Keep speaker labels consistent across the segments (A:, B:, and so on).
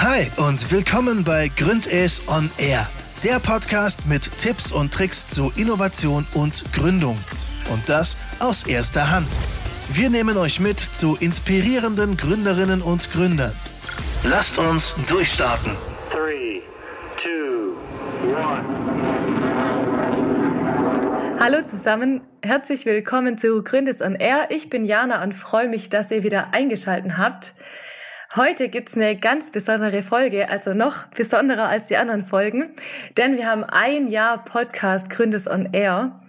A: Hi und willkommen bei Gründes on Air, der Podcast mit Tipps und Tricks zu Innovation und Gründung. Und das aus erster Hand. Wir nehmen euch mit zu inspirierenden Gründerinnen und Gründern. Lasst uns durchstarten. 3, 2,
B: 1. Hallo zusammen, herzlich willkommen zu Gründes on Air. Ich bin Jana und freue mich, dass ihr wieder eingeschaltet habt. Heute gibt's eine ganz besondere Folge, also noch besonderer als die anderen Folgen, denn wir haben ein Jahr Podcast Gründes on Air.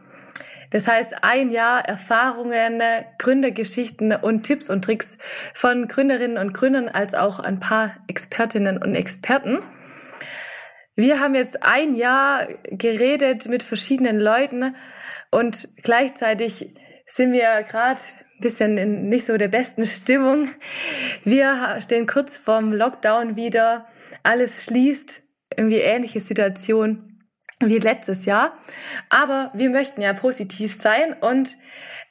B: Das heißt, ein Jahr Erfahrungen, Gründergeschichten und Tipps und Tricks von Gründerinnen und Gründern als auch ein paar Expertinnen und Experten. Wir haben jetzt ein Jahr geredet mit verschiedenen Leuten und gleichzeitig sind wir gerade bisschen in nicht so der besten Stimmung. Wir stehen kurz vorm Lockdown wieder. Alles schließt. Irgendwie ähnliche Situation wie letztes Jahr. Aber wir möchten ja positiv sein und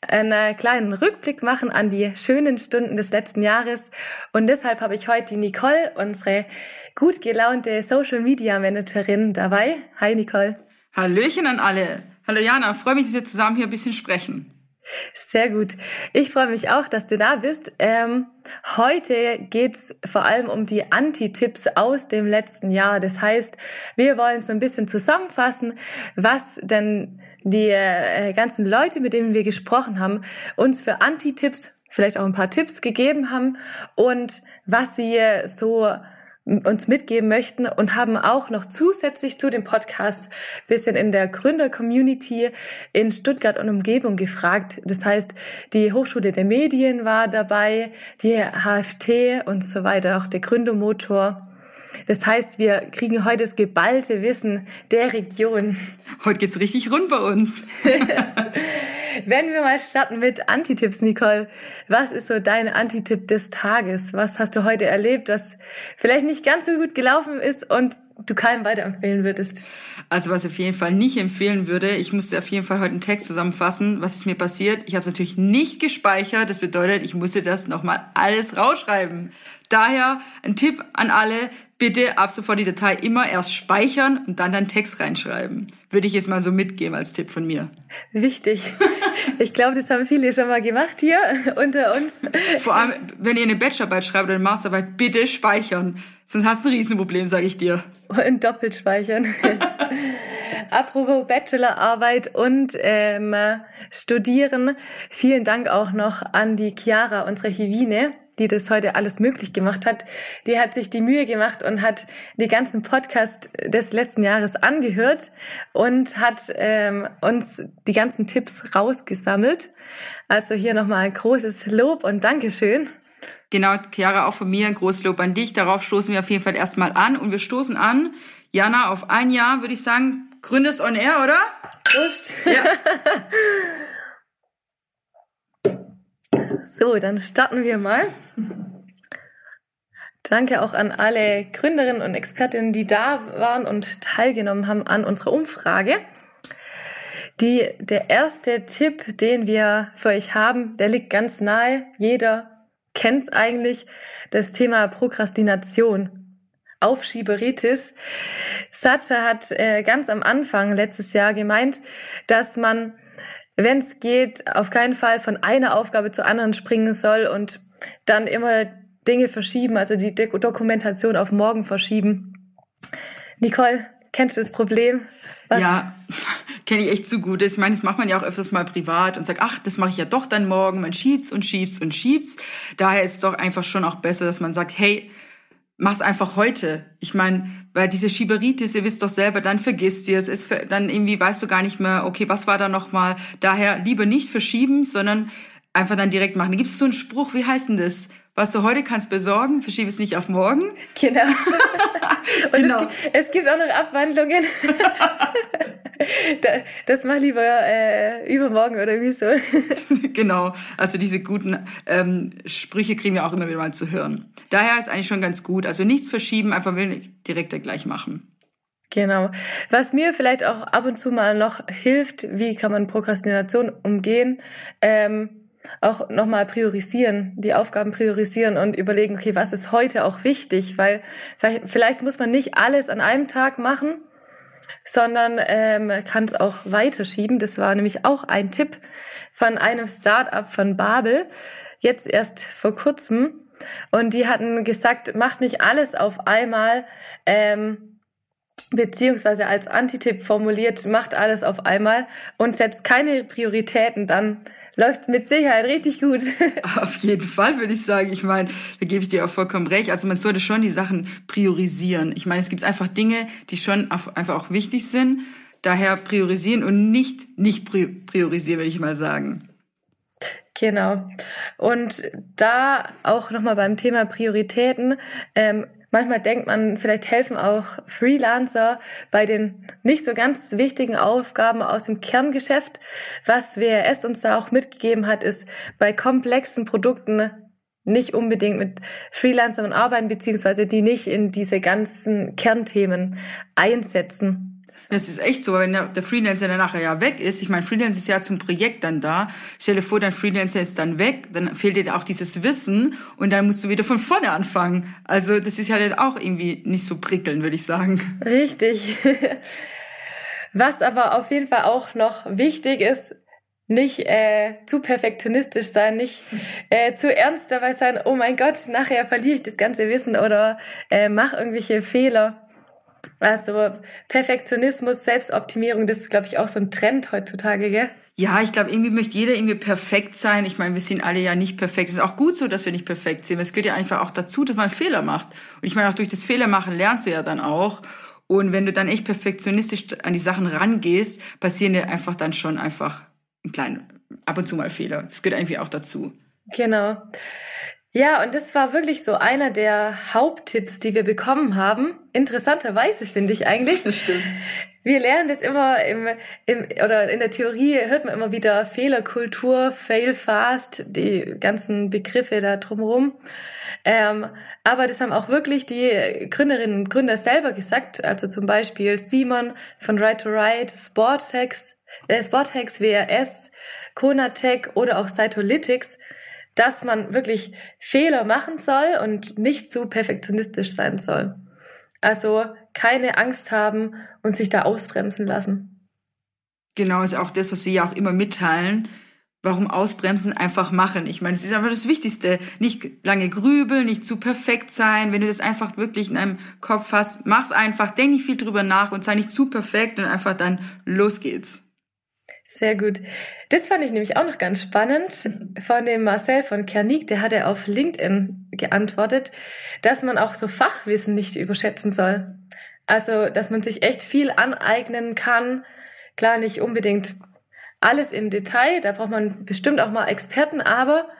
B: einen kleinen Rückblick machen an die schönen Stunden des letzten Jahres. Und deshalb habe ich heute die Nicole, unsere gut gelaunte Social Media Managerin dabei. Hi Nicole.
C: Hallöchen an alle. Hallo Jana, freue mich, dass wir zusammen hier ein bisschen sprechen.
B: Sehr gut. Ich freue mich auch, dass du da bist. Ähm, heute geht's vor allem um die Anti-Tipps aus dem letzten Jahr. Das heißt, wir wollen so ein bisschen zusammenfassen, was denn die äh, ganzen Leute, mit denen wir gesprochen haben, uns für Anti-Tipps, vielleicht auch ein paar Tipps gegeben haben und was sie so uns mitgeben möchten und haben auch noch zusätzlich zu dem Podcast bisschen in der Gründer-Community in Stuttgart und Umgebung gefragt. Das heißt, die Hochschule der Medien war dabei, die HFT und so weiter, auch der Gründermotor. Das heißt, wir kriegen heute das geballte Wissen der Region.
C: Heute geht's richtig rund bei uns.
B: Wenn wir mal starten mit Antitipps, Nicole. Was ist so dein Antitipp des Tages? Was hast du heute erlebt, das vielleicht nicht ganz so gut gelaufen ist und du keinem weiterempfehlen würdest?
C: Also was ich auf jeden Fall nicht empfehlen würde, ich musste auf jeden Fall heute einen Text zusammenfassen, was ist mir passiert. Ich habe es natürlich nicht gespeichert. Das bedeutet, ich musste das nochmal alles rausschreiben. Daher ein Tipp an alle, bitte ab sofort die Datei immer erst speichern und dann deinen Text reinschreiben. Würde ich jetzt mal so mitgeben als Tipp von mir.
B: Wichtig. Ich glaube, das haben viele schon mal gemacht hier unter uns.
C: Vor allem, wenn ihr eine Bachelorarbeit schreibt oder eine Masterarbeit, bitte speichern. Sonst hast du ein Riesenproblem, sage ich dir.
B: Und doppelt speichern. Apropos Bachelorarbeit und ähm, Studieren, vielen Dank auch noch an die Chiara, unsere Hivine, die das heute alles möglich gemacht hat. Die hat sich die Mühe gemacht und hat die ganzen Podcasts des letzten Jahres angehört und hat ähm, uns die ganzen Tipps rausgesammelt. Also hier nochmal ein großes Lob und Dankeschön.
C: Genau, Chiara, auch von mir ein großes Lob an dich. Darauf stoßen wir auf jeden Fall erstmal an. Und wir stoßen an, Jana, auf ein Jahr, würde ich sagen, Gründes on Air, oder?
B: Prost. Ja. So, dann starten wir mal. Danke auch an alle Gründerinnen und Expertinnen, die da waren und teilgenommen haben an unserer Umfrage. Die, der erste Tipp, den wir für euch haben, der liegt ganz nahe. Jeder kennt es eigentlich. Das Thema Prokrastination. Aufschieberitis. Sacha hat äh, ganz am Anfang letztes Jahr gemeint, dass man wenn es geht, auf keinen Fall von einer Aufgabe zur anderen springen soll und dann immer Dinge verschieben, also die Dokumentation auf morgen verschieben. Nicole, kennst du das Problem?
C: Was? Ja, kenne ich echt zu gut. Ich meine, das macht man ja auch öfters mal privat und sagt, ach, das mache ich ja doch dann morgen. Man schiebt's und schiebt's und schiebt's. Daher ist es doch einfach schon auch besser, dass man sagt, hey, mach's einfach heute. Ich meine, weil diese Schieberitis, ihr wisst doch selber, dann vergisst ihr es, ist dann irgendwie weißt du gar nicht mehr, okay, was war da nochmal? Daher lieber nicht verschieben, sondern einfach dann direkt machen. Da gibt es so einen Spruch, wie heißt denn das? Was du heute kannst besorgen, verschiebe es nicht auf morgen.
B: Genau. Und genau. Es, gibt, es gibt auch noch Abwandlungen. das mach lieber äh, übermorgen oder wie so.
C: genau. Also diese guten ähm, Sprüche kriegen wir auch immer wieder mal zu hören. Daher ist eigentlich schon ganz gut. Also nichts verschieben, einfach direkt gleich machen.
B: Genau. Was mir vielleicht auch ab und zu mal noch hilft, wie kann man Prokrastination umgehen, ähm, auch nochmal priorisieren, die Aufgaben priorisieren und überlegen, okay, was ist heute auch wichtig, weil vielleicht, vielleicht muss man nicht alles an einem Tag machen, sondern ähm, kann es auch weiterschieben. Das war nämlich auch ein Tipp von einem Startup von Babel, jetzt erst vor kurzem. Und die hatten gesagt, macht nicht alles auf einmal, ähm, beziehungsweise als Antitipp formuliert, macht alles auf einmal und setzt keine Prioritäten, dann läuft mit Sicherheit richtig gut.
C: Auf jeden Fall würde ich sagen. Ich meine, da gebe ich dir auch vollkommen recht. Also man sollte schon die Sachen priorisieren. Ich meine, es gibt einfach Dinge, die schon einfach auch wichtig sind. Daher priorisieren und nicht nicht priorisieren, würde ich mal sagen.
B: Genau. Und da auch nochmal beim Thema Prioritäten. Ähm, manchmal denkt man, vielleicht helfen auch Freelancer bei den nicht so ganz wichtigen Aufgaben aus dem Kerngeschäft. Was WRS uns da auch mitgegeben hat, ist bei komplexen Produkten nicht unbedingt mit Freelancern arbeiten, beziehungsweise die nicht in diese ganzen Kernthemen einsetzen.
C: Das ist echt so, wenn der Freelancer dann nachher ja weg ist. Ich meine, Freelancer ist ja zum Projekt dann da. Stell dir vor, dein Freelancer ist dann weg, dann fehlt dir auch dieses Wissen und dann musst du wieder von vorne anfangen. Also das ist ja dann auch irgendwie nicht so prickelnd, würde ich sagen.
B: Richtig. Was aber auf jeden Fall auch noch wichtig ist, nicht äh, zu perfektionistisch sein, nicht äh, zu ernst dabei sein, oh mein Gott, nachher verliere ich das ganze Wissen oder äh, mach irgendwelche Fehler. Also Perfektionismus, Selbstoptimierung, das ist, glaube ich, auch so ein Trend heutzutage, gell?
C: Ja, ich glaube, irgendwie möchte jeder irgendwie perfekt sein. Ich meine, wir sind alle ja nicht perfekt. Es ist auch gut so, dass wir nicht perfekt sind. Es gehört ja einfach auch dazu, dass man Fehler macht. Und ich meine, auch durch das Fehlermachen lernst du ja dann auch. Und wenn du dann echt perfektionistisch an die Sachen rangehst, passieren dir einfach dann schon einfach ein kleinen, ab und zu mal Fehler. Das gehört irgendwie auch dazu.
B: Genau. Ja, und das war wirklich so einer der Haupttipps, die wir bekommen haben. Interessanterweise finde ich eigentlich.
C: Das stimmt.
B: Wir lernen das immer im, im, oder in der Theorie hört man immer wieder Fehlerkultur, Fail Fast, die ganzen Begriffe da drumherum. Ähm, aber das haben auch wirklich die Gründerinnen und Gründer selber gesagt. Also zum Beispiel Simon von Right to Right, Sporthex, äh, Sporthex WRS, Konatech oder auch Cytolytics dass man wirklich Fehler machen soll und nicht zu perfektionistisch sein soll. Also keine Angst haben und sich da ausbremsen lassen.
C: Genau, ist auch das, was Sie ja auch immer mitteilen. Warum ausbremsen, einfach machen. Ich meine, es ist einfach das Wichtigste. Nicht lange grübeln, nicht zu perfekt sein. Wenn du das einfach wirklich in deinem Kopf hast, mach's einfach, denk nicht viel drüber nach und sei nicht zu perfekt und einfach dann los geht's.
B: Sehr gut. Das fand ich nämlich auch noch ganz spannend von dem Marcel von Kernig, der hatte auf LinkedIn geantwortet, dass man auch so Fachwissen nicht überschätzen soll. Also, dass man sich echt viel aneignen kann. Klar, nicht unbedingt alles im Detail, da braucht man bestimmt auch mal Experten, aber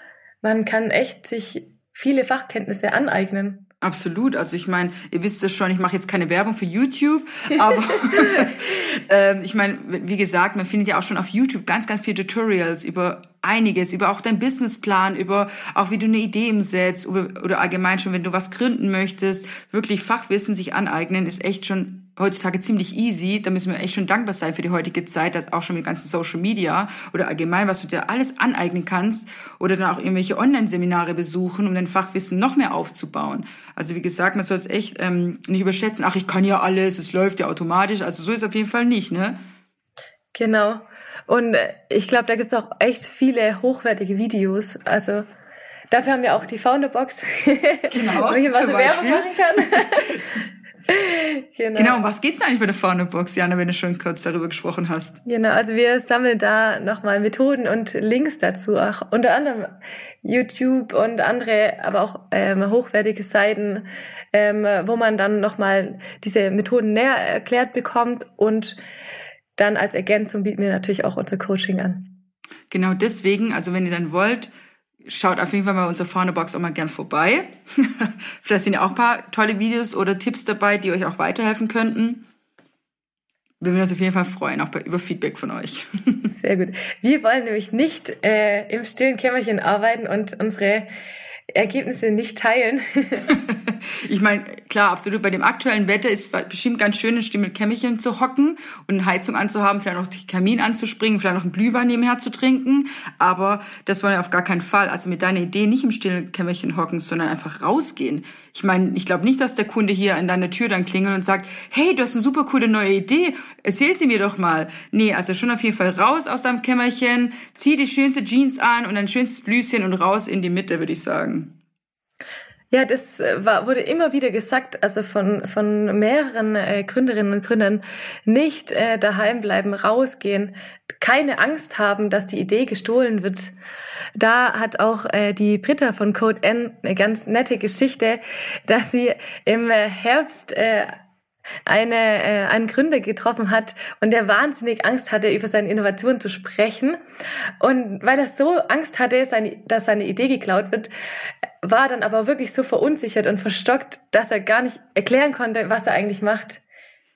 B: man kann echt sich viele Fachkenntnisse aneignen.
C: Absolut. Also ich meine, ihr wisst es schon, ich mache jetzt keine Werbung für YouTube, aber ähm, ich meine, wie gesagt, man findet ja auch schon auf YouTube ganz, ganz viele Tutorials über einiges, über auch deinen Businessplan, über auch wie du eine Idee umsetzt oder, oder allgemein schon, wenn du was gründen möchtest, wirklich Fachwissen sich aneignen, ist echt schon heutzutage ziemlich easy. Da müssen wir echt schon dankbar sein für die heutige Zeit, dass auch schon mit ganzen Social Media oder allgemein, was du dir alles aneignen kannst oder dann auch irgendwelche Online-Seminare besuchen, um dein Fachwissen noch mehr aufzubauen. Also wie gesagt, man soll es echt ähm, nicht überschätzen. Ach, ich kann ja alles, es läuft ja automatisch. Also so ist es auf jeden Fall nicht, ne?
B: Genau. Und äh, ich glaube, da gibt's auch echt viele hochwertige Videos. Also dafür haben wir auch die Founderbox,
C: genau, wo ich
B: was Werbung machen kann.
C: genau. genau, um was geht's eigentlich bei der Faunebox, Jana, wenn du schon kurz darüber gesprochen hast?
B: Genau, also wir sammeln da nochmal Methoden und Links dazu, auch unter anderem YouTube und andere, aber auch ähm, hochwertige Seiten, ähm, wo man dann nochmal diese Methoden näher erklärt bekommt und dann als Ergänzung bieten wir natürlich auch unser Coaching an.
C: Genau deswegen, also wenn ihr dann wollt, schaut auf jeden Fall mal unsere Faunebox auch mal gern vorbei. Vielleicht sind ja auch ein paar tolle Videos oder Tipps dabei, die euch auch weiterhelfen könnten. Wir würden uns auf jeden Fall freuen, auch bei, über Feedback von euch.
B: Sehr gut. Wir wollen nämlich nicht äh, im stillen Kämmerchen arbeiten und unsere Ergebnisse nicht teilen.
C: ich meine, klar, absolut. Bei dem aktuellen Wetter ist es bestimmt ganz schön, mit Kämmerchen zu hocken und eine Heizung anzuhaben, vielleicht noch den Kamin anzuspringen, vielleicht noch einen Glühwein nebenher zu trinken. Aber das wollen wir auf gar keinen Fall. Also mit deiner Idee nicht im stillen hocken, sondern einfach rausgehen. Ich meine, ich glaube nicht, dass der Kunde hier an deiner Tür dann klingelt und sagt, hey, du hast eine super coole neue Idee, erzähl sie mir doch mal. Nee, also schon auf jeden Fall raus aus deinem Kämmerchen, zieh die schönste Jeans an und ein schönstes Blüschen und raus in die Mitte, würde ich sagen.
B: Ja, das äh, war, wurde immer wieder gesagt, also von, von mehreren äh, Gründerinnen und Gründern, nicht äh, daheim bleiben, rausgehen, keine Angst haben, dass die Idee gestohlen wird. Da hat auch äh, die Britta von Code N eine ganz nette Geschichte, dass sie im äh, Herbst äh, eine, äh, einen Gründer getroffen hat und der wahnsinnig Angst hatte, über seine Innovation zu sprechen. Und weil er so Angst hatte, seine, dass seine Idee geklaut wird, war dann aber wirklich so verunsichert und verstockt, dass er gar nicht erklären konnte, was er eigentlich macht.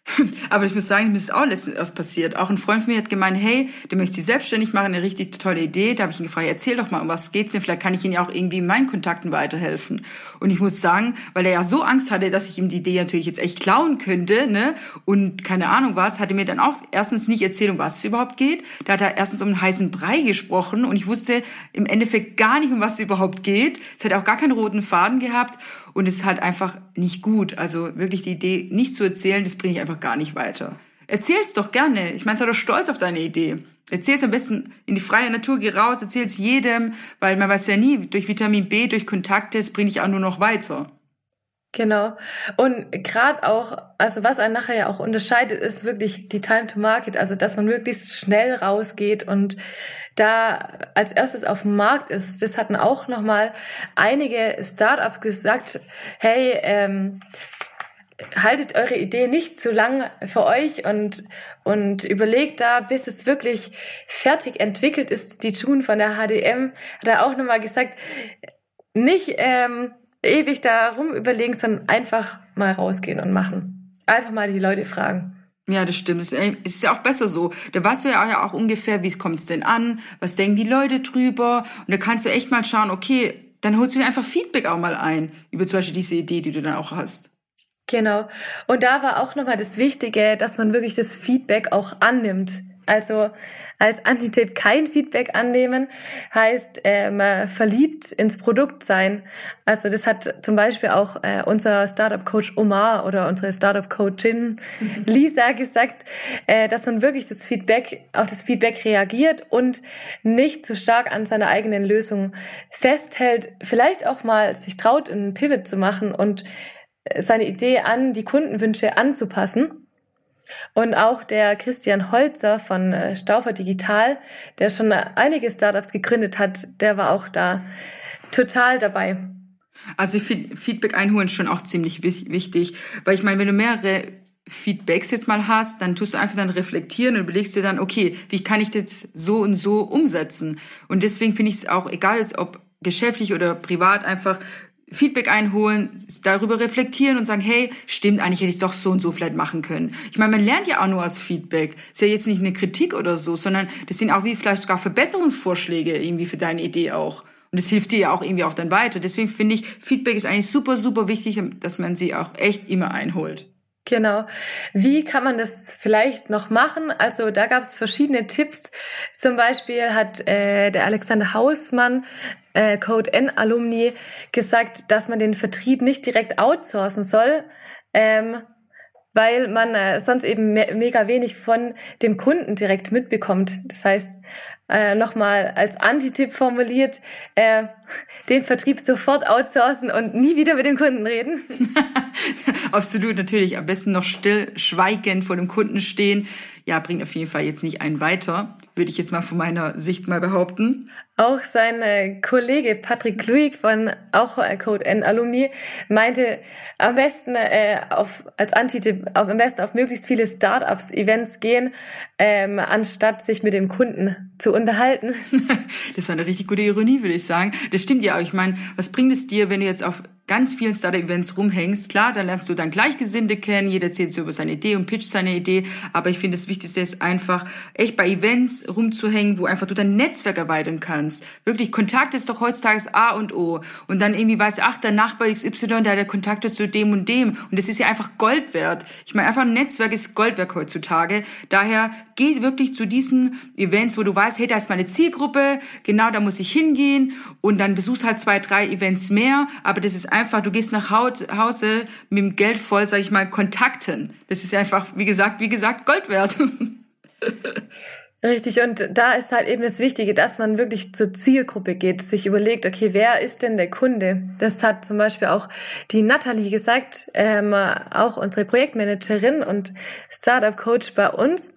C: Aber ich muss sagen, mir ist auch letztens erst passiert. Auch ein Freund von mir hat gemeint, hey, der möchte sich selbstständig machen, eine richtig tolle Idee. Da habe ich ihn gefragt, erzähl doch mal, um was geht's denn? Vielleicht kann ich Ihnen ja auch irgendwie in meinen Kontakten weiterhelfen. Und ich muss sagen, weil er ja so Angst hatte, dass ich ihm die Idee natürlich jetzt echt klauen könnte, ne? Und keine Ahnung was, hatte mir dann auch erstens nicht erzählt, um was es überhaupt geht. Da hat er erstens um einen heißen Brei gesprochen und ich wusste im Endeffekt gar nicht, um was es überhaupt geht. Es hat auch gar keinen roten Faden gehabt und es ist halt einfach nicht gut. Also wirklich die Idee nicht zu erzählen, das bringe ich einfach gar nicht weiter. Erzähl's doch gerne. Ich meine, sei doch stolz auf deine Idee. Erzähl's am besten in die freie Natur, geh raus, erzähl's jedem, weil man weiß ja nie, durch Vitamin B, durch Kontakte, das bringe ich auch nur noch weiter.
B: Genau. Und gerade auch, also was einen nachher ja auch unterscheidet, ist wirklich die Time to Market, also dass man möglichst schnell rausgeht und da als erstes auf dem Markt ist. Das hatten auch nochmal einige Startups gesagt, hey, ähm, haltet eure Idee nicht zu lang für euch und, und überlegt da, bis es wirklich fertig entwickelt ist. Die June von der HDM hat da auch nochmal gesagt, nicht ähm, ewig darum überlegen, sondern einfach mal rausgehen und machen. Einfach mal die Leute fragen.
C: Ja, das stimmt. Es ist ja auch besser so. Da weißt du ja auch ungefähr, wie es kommt denn an, was denken die Leute drüber. Und da kannst du echt mal schauen, okay, dann holst du dir einfach Feedback auch mal ein über zum Beispiel diese Idee, die du dann auch hast.
B: Genau. Und da war auch nochmal das Wichtige, dass man wirklich das Feedback auch annimmt. Also als Antitipp kein Feedback annehmen heißt ähm, verliebt ins Produkt sein. Also das hat zum Beispiel auch äh, unser Startup Coach Omar oder unsere Startup Coachin Lisa gesagt, äh, dass man wirklich das Feedback auf das Feedback reagiert und nicht zu stark an seiner eigenen Lösung festhält. Vielleicht auch mal sich traut, einen Pivot zu machen und seine Idee an die Kundenwünsche anzupassen und auch der Christian Holzer von äh, Staufer Digital, der schon einige Startups gegründet hat, der war auch da total dabei.
C: Also Feedback einholen ist schon auch ziemlich wichtig, weil ich meine, wenn du mehrere Feedbacks jetzt mal hast, dann tust du einfach dann reflektieren und überlegst dir dann, okay, wie kann ich das so und so umsetzen? Und deswegen finde ich es auch egal, ob geschäftlich oder privat einfach Feedback einholen, darüber reflektieren und sagen, hey, stimmt, eigentlich hätte ich es doch so und so vielleicht machen können. Ich meine, man lernt ja auch nur aus Feedback. Ist ja jetzt nicht eine Kritik oder so, sondern das sind auch wie vielleicht sogar Verbesserungsvorschläge irgendwie für deine Idee auch. Und das hilft dir ja auch irgendwie auch dann weiter. Deswegen finde ich, Feedback ist eigentlich super, super wichtig, dass man sie auch echt immer einholt.
B: Genau. Wie kann man das vielleicht noch machen? Also da gab es verschiedene Tipps. Zum Beispiel hat äh, der Alexander Hausmann, äh, Code N Alumni, gesagt, dass man den Vertrieb nicht direkt outsourcen soll, ähm, weil man äh, sonst eben me mega wenig von dem Kunden direkt mitbekommt. Das heißt, äh, nochmal als Antitipp formuliert, äh, den Vertrieb sofort outsourcen und nie wieder mit dem Kunden reden.
C: Absolut, natürlich. Am besten noch still, schweigend vor dem Kunden stehen. Ja, bringt auf jeden Fall jetzt nicht einen weiter, würde ich jetzt mal von meiner Sicht mal behaupten.
B: Auch sein äh, Kollege Patrick Luig von auch äh, Code N Alumni meinte, am besten äh, auf, als Antitipp, auf, am besten auf möglichst viele Startups, Events gehen, ähm, anstatt sich mit dem Kunden zu unterhalten.
C: das war eine richtig gute Ironie, würde ich sagen. Das stimmt ja auch. Ich meine, was bringt es dir, wenn du jetzt auf ganz vielen Startup-Events rumhängst, klar, dann lernst du dann Gleichgesinnte kennen, jeder erzählt so über seine Idee und pitcht seine Idee, aber ich finde, das Wichtigste ist einfach, echt bei Events rumzuhängen, wo einfach du dein Netzwerk erweitern kannst. Wirklich, Kontakt ist doch heutzutage A und O. Und dann irgendwie weiß, ach, der Nachbar XY, der hat Kontakte zu dem und dem. Und das ist ja einfach Gold wert. Ich meine, einfach ein Netzwerk ist Gold wert heutzutage. Daher geh wirklich zu diesen Events, wo du weißt, hey, da ist meine Zielgruppe, genau da muss ich hingehen und dann besuchst halt zwei, drei Events mehr, aber das ist einfach, du gehst nach Hause mit dem Geld voll, sag ich mal, Kontakten. Das ist einfach, wie gesagt, wie gesagt, Gold wert.
B: Richtig, und da ist halt eben das Wichtige, dass man wirklich zur Zielgruppe geht, sich überlegt, okay, wer ist denn der Kunde? Das hat zum Beispiel auch die Nathalie gesagt, ähm, auch unsere Projektmanagerin und Startup-Coach bei uns.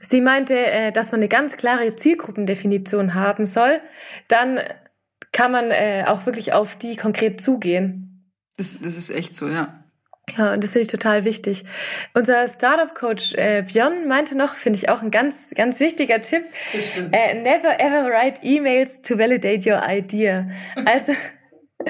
B: Sie meinte, äh, dass man eine ganz klare Zielgruppendefinition haben soll. Dann kann man äh, auch wirklich auf die konkret zugehen.
C: Das, das ist echt so, ja.
B: Ja, und das finde ich total wichtig. Unser Startup-Coach äh, Björn meinte noch, finde ich auch ein ganz, ganz wichtiger Tipp. Äh, never ever write emails to validate your idea. Also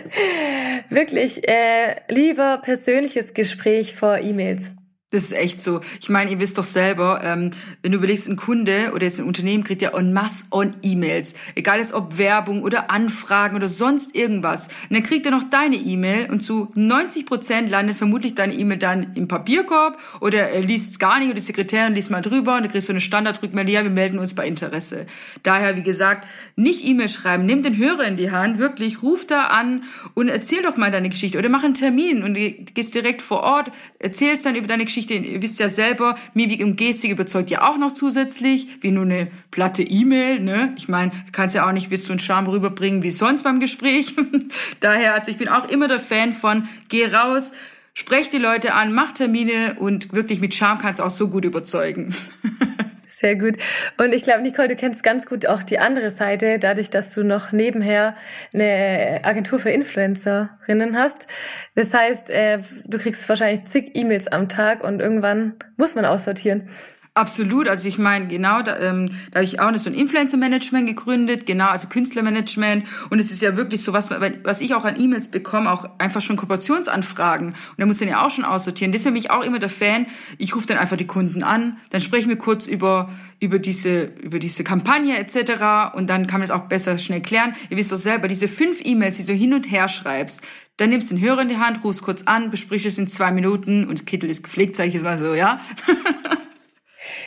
B: wirklich äh, lieber persönliches Gespräch vor E-Mails.
C: Das ist echt so. Ich meine, ihr wisst doch selber, ähm, wenn du überlegst, ein Kunde oder jetzt ein Unternehmen kriegt ja en masse on E-Mails. Egal jetzt ob Werbung oder Anfragen oder sonst irgendwas. Und dann kriegt er noch deine E-Mail und zu 90 Prozent landet vermutlich deine E-Mail dann im Papierkorb oder er liest es gar nicht oder die Sekretärin liest mal drüber und dann kriegst du eine Standardrückmeldung, ja, wir melden uns bei Interesse. Daher, wie gesagt, nicht E-Mail schreiben, nimm den Hörer in die Hand, wirklich, ruf da an und erzähl doch mal deine Geschichte oder mach einen Termin und gehst direkt vor Ort, erzählst dann über deine Geschichte Geschichte, ihr wisst ja selber, Mimik und Gestik überzeugt ja auch noch zusätzlich, wie nur eine platte E-Mail, ne? Ich meine, kannst ja auch nicht so einen Charme rüberbringen wie sonst beim Gespräch. Daher, also ich bin auch immer der Fan von, geh raus, sprech die Leute an, mach Termine und wirklich mit Charme kannst du auch so gut überzeugen.
B: Sehr gut. Und ich glaube, Nicole, du kennst ganz gut auch die andere Seite, dadurch, dass du noch nebenher eine Agentur für Influencerinnen hast. Das heißt, äh, du kriegst wahrscheinlich zig E-Mails am Tag und irgendwann muss man aussortieren.
C: Absolut, also ich meine, genau, da, ähm, da habe ich auch so ein Influencer-Management gegründet, genau, also Künstlermanagement und es ist ja wirklich so, was, was ich auch an E-Mails bekomme, auch einfach schon Kooperationsanfragen und da muss dann ja auch schon aussortieren. Deswegen bin ich auch immer der Fan, ich rufe dann einfach die Kunden an, dann sprechen wir kurz über, über, diese, über diese Kampagne etc. und dann kann man es auch besser schnell klären. Ihr wisst doch selber, diese fünf E-Mails, die du hin und her schreibst, dann nimmst du den Hörer in die Hand, rufst kurz an, besprichst es in zwei Minuten und Kittel ist gepflegt, sage ich jetzt mal so, ja.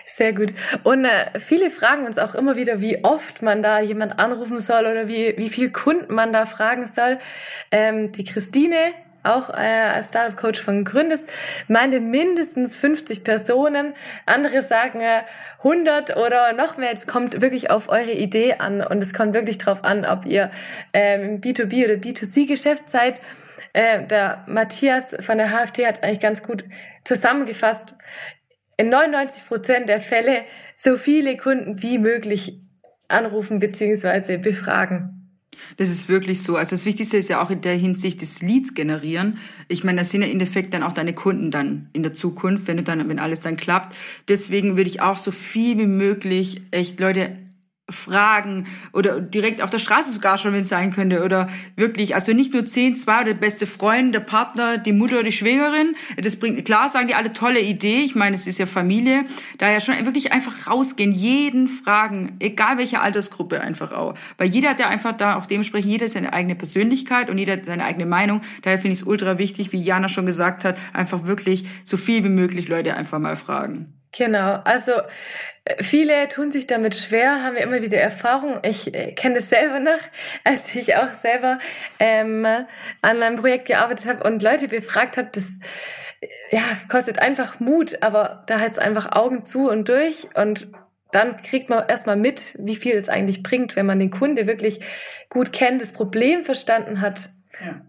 B: Sehr gut. Und äh, viele fragen uns auch immer wieder, wie oft man da jemand anrufen soll oder wie, wie viel Kunden man da fragen soll. Ähm, die Christine, auch äh, als Startup Coach von Gründes, meinte mindestens 50 Personen. Andere sagen äh, 100 oder noch mehr. Es kommt wirklich auf eure Idee an und es kommt wirklich drauf an, ob ihr ähm, im B2B oder B2C-Geschäft seid. Äh, der Matthias von der HFT hat es eigentlich ganz gut zusammengefasst in 99 Prozent der Fälle so viele Kunden wie möglich anrufen bzw. befragen.
C: Das ist wirklich so. Also das Wichtigste ist ja auch in der Hinsicht des Leads generieren. Ich meine, das sind ja im Endeffekt dann auch deine Kunden dann in der Zukunft, wenn du dann, wenn alles dann klappt. Deswegen würde ich auch so viel wie möglich echt Leute fragen oder direkt auf der Straße sogar schon, wenn es sein könnte oder wirklich, also nicht nur zehn, zwei oder beste Freund, der Partner, die Mutter, die Schwägerin, das bringt, klar sagen die alle tolle Idee, ich meine, es ist ja Familie, daher schon wirklich einfach rausgehen, jeden fragen, egal welche Altersgruppe einfach auch, weil jeder hat ja einfach da auch dementsprechend, jeder seine eigene Persönlichkeit und jeder hat seine eigene Meinung, daher finde ich es ultra wichtig, wie Jana schon gesagt hat, einfach wirklich so viel wie möglich Leute einfach mal fragen.
B: Genau, also Viele tun sich damit schwer, haben immer wieder Erfahrung. Ich äh, kenne das selber noch, als ich auch selber ähm, an einem Projekt gearbeitet habe und Leute befragt habe. Das ja, kostet einfach Mut, aber da heißt es einfach Augen zu und durch und dann kriegt man erstmal mit, wie viel es eigentlich bringt, wenn man den Kunde wirklich gut kennt, das Problem verstanden hat.
C: Ja.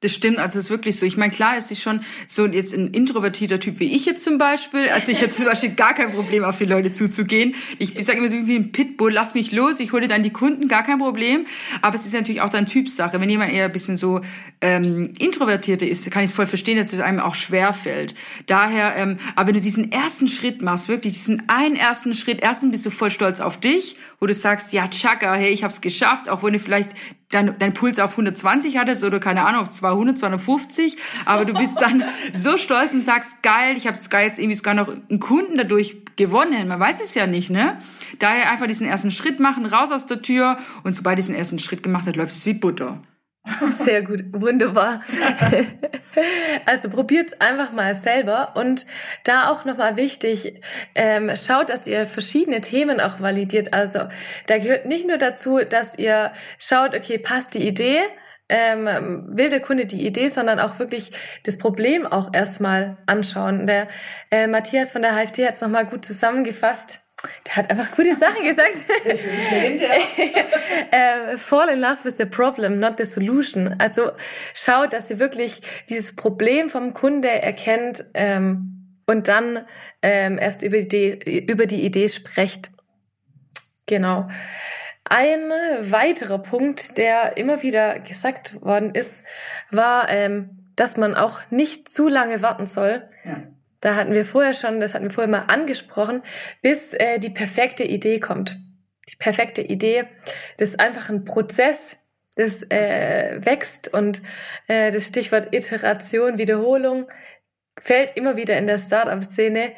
C: Das stimmt, also es ist wirklich so. Ich meine, klar ist sie schon so jetzt ein introvertierter Typ wie ich jetzt zum Beispiel. Also ich hätte zum Beispiel gar kein Problem, auf die Leute zuzugehen. Ich, sage immer so wie ein Pitbull, lass mich los, ich hole dann die Kunden, gar kein Problem. Aber es ist natürlich auch dann Typsache. Wenn jemand eher ein bisschen so ähm, introvertierter ist, kann ich es voll verstehen, dass es einem auch schwer fällt. Daher, ähm, aber wenn du diesen ersten Schritt machst, wirklich diesen einen ersten Schritt, erstens bist du voll stolz auf dich, wo du sagst, ja, tschakka, hey, ich hab's geschafft, auch wenn du vielleicht dein, dein Puls auf 120 hattest oder keine Ahnung auf 200, 250, aber du bist dann so stolz und sagst, geil, ich habe sogar jetzt irgendwie sogar noch einen Kunden dadurch gewonnen. Man weiß es ja nicht, ne? Daher einfach diesen ersten Schritt machen, raus aus der Tür und sobald diesen ersten Schritt gemacht hat, läuft es wie Butter.
B: Sehr gut, wunderbar. Also probiert's einfach mal selber und da auch nochmal wichtig, ähm, schaut, dass ihr verschiedene Themen auch validiert. Also da gehört nicht nur dazu, dass ihr schaut, okay, passt die Idee, ähm, will der Kunde die Idee, sondern auch wirklich das Problem auch erstmal anschauen. Der äh, Matthias von der HFT hat es nochmal gut zusammengefasst. Der hat einfach gute Sachen gesagt. äh, fall in love with the problem, not the solution. Also schaut, dass ihr wirklich dieses Problem vom Kunde erkennt ähm, und dann ähm, erst über die, über die Idee sprecht. Genau. Ein weiterer Punkt, der immer wieder gesagt worden ist, war, ähm, dass man auch nicht zu lange warten soll. Ja. Da hatten wir vorher schon, das hatten wir vorher mal angesprochen, bis äh, die perfekte Idee kommt. Die perfekte Idee, das ist einfach ein Prozess, das äh, wächst und äh, das Stichwort Iteration, Wiederholung fällt immer wieder in der Startup-Szene.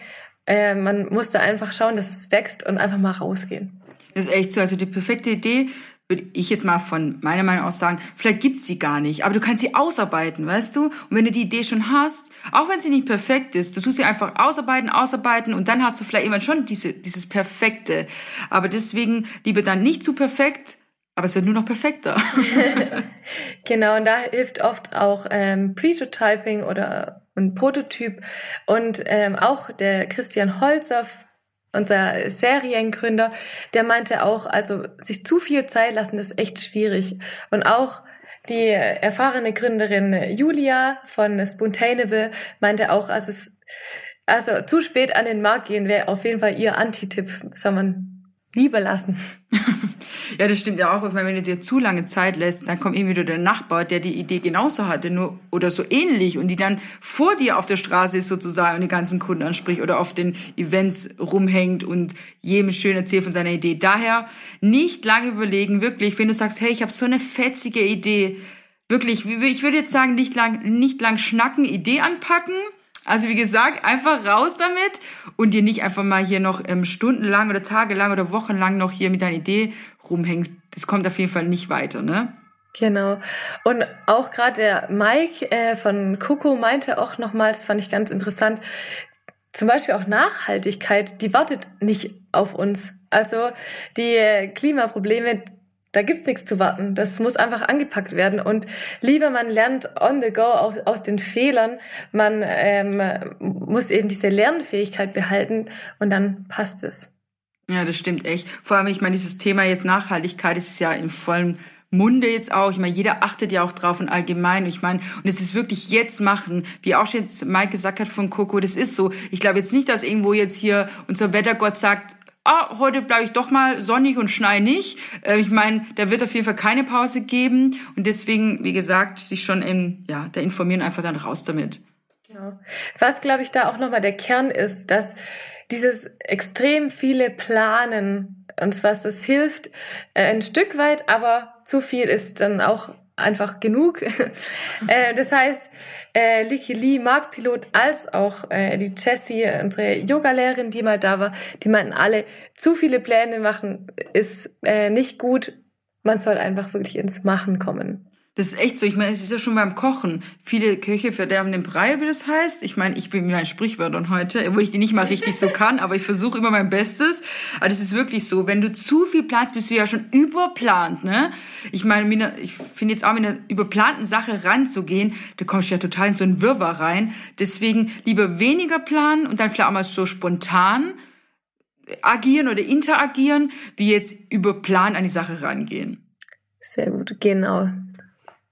B: Äh, man muss da einfach schauen, dass es wächst und einfach mal rausgehen.
C: Das ist echt so. Also die perfekte Idee würde ich jetzt mal von meiner Meinung aus sagen, vielleicht gibt's sie gar nicht, aber du kannst sie ausarbeiten, weißt du? Und wenn du die Idee schon hast, auch wenn sie nicht perfekt ist, du tust sie einfach ausarbeiten, ausarbeiten und dann hast du vielleicht irgendwann schon diese, dieses Perfekte. Aber deswegen lieber dann nicht zu perfekt, aber es wird nur noch perfekter.
B: genau, und da hilft oft auch ähm, Prototyping oder ein Prototyp und ähm, auch der Christian Holzer unser Seriengründer, der meinte auch, also sich zu viel Zeit lassen ist echt schwierig. Und auch die erfahrene Gründerin Julia von Spontaneable meinte auch, also es, also zu spät an den Markt gehen wäre auf jeden Fall ihr Anti-Tipp, soll man lieber lassen.
C: ja, das stimmt ja auch. Wenn du dir zu lange Zeit lässt, dann kommt eben wieder der Nachbar, der die Idee genauso hatte, nur oder so ähnlich und die dann vor dir auf der Straße ist sozusagen und die ganzen Kunden anspricht oder auf den Events rumhängt und jedem schön erzählt von seiner Idee. Daher nicht lange überlegen, wirklich, wenn du sagst, hey, ich habe so eine fetzige Idee, wirklich, ich würde jetzt sagen, nicht lang, nicht lang schnacken, Idee anpacken, also wie gesagt, einfach raus damit und dir nicht einfach mal hier noch ähm, stundenlang oder tagelang oder wochenlang noch hier mit deiner Idee rumhängen. Das kommt auf jeden Fall nicht weiter, ne?
B: Genau. Und auch gerade der Mike äh, von Coco meinte auch nochmal, das fand ich ganz interessant, zum Beispiel auch Nachhaltigkeit, die wartet nicht auf uns. Also die äh, Klimaprobleme, da gibt's nichts zu warten. Das muss einfach angepackt werden. Und lieber man lernt on the go aus, den Fehlern, man ähm, muss eben diese Lernfähigkeit behalten und dann passt es.
C: Ja, das stimmt echt. Vor allem, ich meine, dieses Thema jetzt Nachhaltigkeit, ist ja im vollen Munde jetzt auch. Ich meine, jeder achtet ja auch drauf und allgemein. Ich meine, und es ist wirklich jetzt machen, wie auch schon jetzt Mike gesagt hat von Coco, das ist so. Ich glaube jetzt nicht, dass irgendwo jetzt hier unser Wettergott sagt, ah, heute bleibe ich doch mal sonnig und schnei nicht. Äh, ich meine, da wird auf jeden Fall keine Pause geben und deswegen, wie gesagt, sich schon im, ja, da informieren, einfach dann raus damit.
B: Genau. Was, glaube ich, da auch nochmal der Kern ist, dass dieses extrem viele Planen, uns was das hilft, äh, ein Stück weit, aber zu viel ist dann auch einfach genug. äh, das heißt, äh, Liki Lee, Marktpilot, als auch äh, die Jessie, unsere Yogalehrerin, die mal da war, die meinten alle, zu viele Pläne machen ist äh, nicht gut. Man soll einfach wirklich ins Machen kommen.
C: Das ist echt so. Ich meine, es ist ja schon beim Kochen. Viele Köche verderben den Brei, wie das heißt. Ich meine, ich bin mit meinen Sprichwörtern heute, wo ich die nicht mal richtig so kann, aber ich versuche immer mein Bestes. Aber das ist wirklich so. Wenn du zu viel planst, bist du ja schon überplant, ne? Ich meine, ich finde jetzt auch mit einer überplanten Sache ranzugehen, da kommst du ja total in so einen Wirrwarr rein. Deswegen lieber weniger planen und dann vielleicht auch mal so spontan agieren oder interagieren, wie jetzt über Plan an die Sache rangehen.
B: Sehr gut, genau.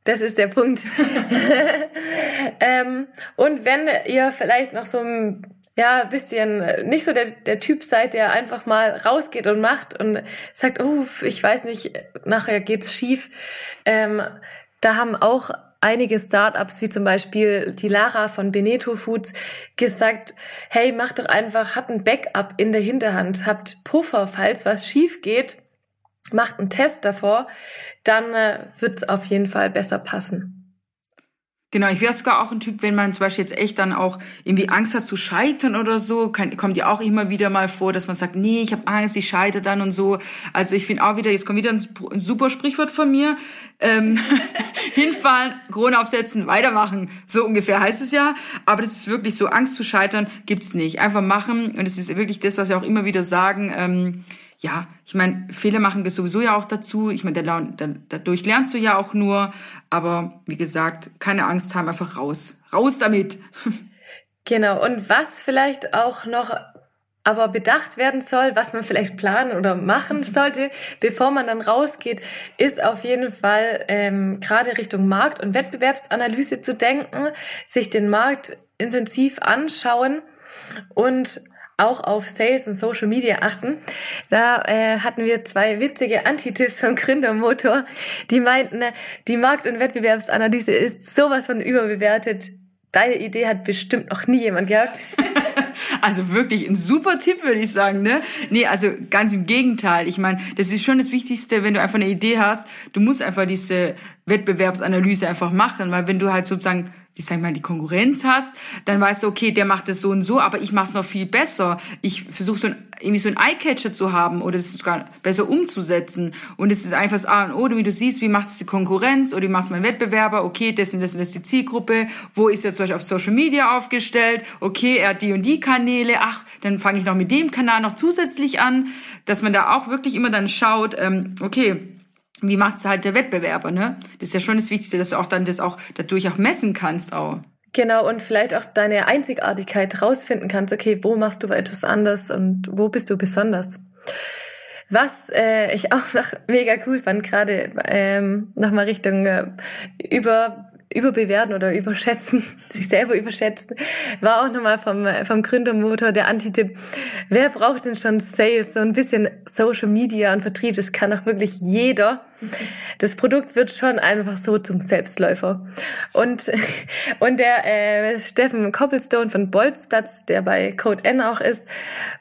B: Das ist der Punkt. ähm, und wenn ihr vielleicht noch so ein ja, bisschen nicht so der, der Typ seid, der einfach mal rausgeht und macht und sagt, oh, ich weiß nicht, nachher geht's schief. Ähm, da haben auch einige Startups, wie zum Beispiel die Lara von Beneto Foods, gesagt, hey, macht doch einfach, habt ein Backup in der Hinterhand, habt Puffer, falls was schief geht macht einen Test davor, dann äh, wird es auf jeden Fall besser passen.
C: Genau, ich wäre sogar auch ein Typ, wenn man zum Beispiel jetzt echt dann auch irgendwie Angst hat zu scheitern oder so, kann, kommt ja auch immer wieder mal vor, dass man sagt, nee, ich habe Angst, ich scheitere dann und so. Also ich finde auch wieder, jetzt kommt wieder ein, ein super Sprichwort von mir, ähm, hinfallen, Krone aufsetzen, weitermachen, so ungefähr heißt es ja. Aber das ist wirklich so, Angst zu scheitern gibt's nicht. Einfach machen und es ist wirklich das, was wir auch immer wieder sagen, ähm, ja, ich meine, Fehler machen das sowieso ja auch dazu. Ich meine, dadurch lernst du ja auch nur. Aber wie gesagt, keine Angst haben, einfach raus. Raus damit.
B: Genau. Und was vielleicht auch noch aber bedacht werden soll, was man vielleicht planen oder machen sollte, bevor man dann rausgeht, ist auf jeden Fall ähm, gerade Richtung Markt- und Wettbewerbsanalyse zu denken, sich den Markt intensiv anschauen und auch auf Sales und Social Media achten. Da äh, hatten wir zwei witzige Anti-Tipps vom Gründermotor, die meinten, die Markt- und Wettbewerbsanalyse ist sowas von überbewertet. Deine Idee hat bestimmt noch nie jemand gehabt.
C: Also wirklich ein super Tipp, würde ich sagen, ne? Nee, also ganz im Gegenteil. Ich meine, das ist schon das Wichtigste, wenn du einfach eine Idee hast, du musst einfach diese Wettbewerbsanalyse einfach machen, weil wenn du halt sozusagen ich sag mal, die Konkurrenz hast, dann weißt du, okay, der macht es so und so, aber ich mache es noch viel besser. Ich versuche so ein, irgendwie so ein Eyecatcher zu haben oder es sogar besser umzusetzen. Und es ist einfach das A und O, wie du siehst, wie macht es die Konkurrenz oder wie macht es mein Wettbewerber, okay, das und das und das ist die Zielgruppe, wo ist er zum Beispiel auf Social Media aufgestellt, okay, er hat die und die Kanäle, ach, dann fange ich noch mit dem Kanal noch zusätzlich an, dass man da auch wirklich immer dann schaut, ähm, okay, wie macht's halt der Wettbewerber, ne? Das ist ja schon das Wichtigste, dass du auch dann das auch dadurch auch messen kannst auch.
B: Genau, und vielleicht auch deine Einzigartigkeit rausfinden kannst, okay, wo machst du etwas anders und wo bist du besonders? Was äh, ich auch noch mega cool fand, gerade ähm, nochmal Richtung äh, über überbewerten oder überschätzen, sich selber überschätzen, war auch nochmal vom, vom Gründermotor der Antitipp. Wer braucht denn schon Sales? So ein bisschen Social Media und Vertrieb, das kann auch wirklich jeder. Das Produkt wird schon einfach so zum Selbstläufer. Und, und der äh, Steffen Cobblestone von Bolzplatz, der bei Code N auch ist,